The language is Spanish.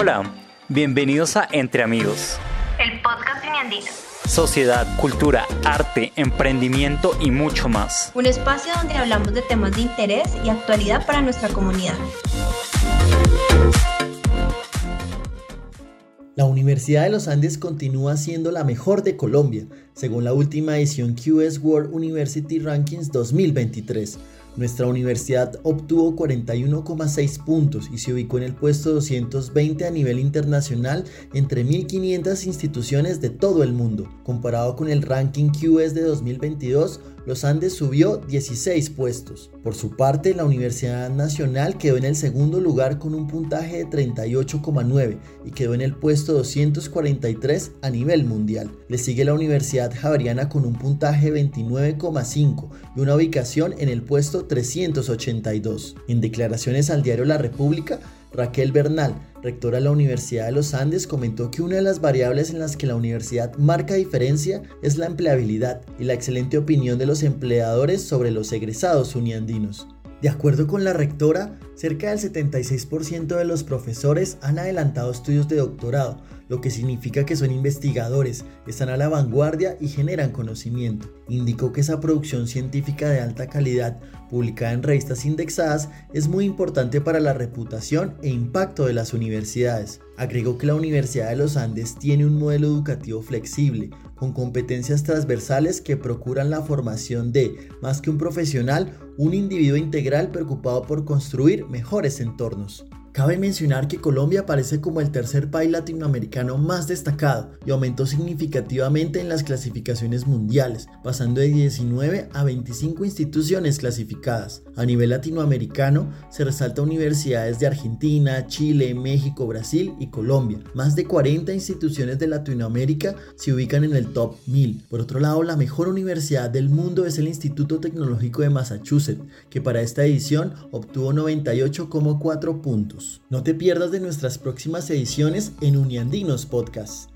Hola, bienvenidos a Entre Amigos. El podcast Uniandino. Sociedad, cultura, arte, emprendimiento y mucho más. Un espacio donde hablamos de temas de interés y actualidad para nuestra comunidad. La Universidad de los Andes continúa siendo la mejor de Colombia, según la última edición QS World University Rankings 2023 nuestra universidad obtuvo 41,6 puntos y se ubicó en el puesto 220 a nivel internacional entre 1.500 instituciones de todo el mundo. Comparado con el ranking QS de 2022, los Andes subió 16 puestos. Por su parte, la Universidad Nacional quedó en el segundo lugar con un puntaje de 38,9 y quedó en el puesto 243 a nivel mundial. Le sigue la Universidad Javeriana con un puntaje de 29,5 y una ubicación en el puesto 382. En declaraciones al diario La República, Raquel Bernal, rectora de la Universidad de los Andes, comentó que una de las variables en las que la universidad marca diferencia es la empleabilidad y la excelente opinión de los empleadores sobre los egresados uniandinos. De acuerdo con la rectora, cerca del 76% de los profesores han adelantado estudios de doctorado, lo que significa que son investigadores, están a la vanguardia y generan conocimiento. Indicó que esa producción científica de alta calidad, publicada en revistas indexadas, es muy importante para la reputación e impacto de las universidades. Agregó que la Universidad de los Andes tiene un modelo educativo flexible, con competencias transversales que procuran la formación de, más que un profesional, un individuo integral preocupado por construir mejores entornos. Cabe mencionar que Colombia aparece como el tercer país latinoamericano más destacado y aumentó significativamente en las clasificaciones mundiales, pasando de 19 a 25 instituciones clasificadas. A nivel latinoamericano se resalta universidades de Argentina, Chile, México, Brasil y Colombia. Más de 40 instituciones de Latinoamérica se ubican en el top 1000. Por otro lado, la mejor universidad del mundo es el Instituto Tecnológico de Massachusetts, que para esta edición obtuvo 98,4 puntos. No te pierdas de nuestras próximas ediciones en Uniandinos Podcast.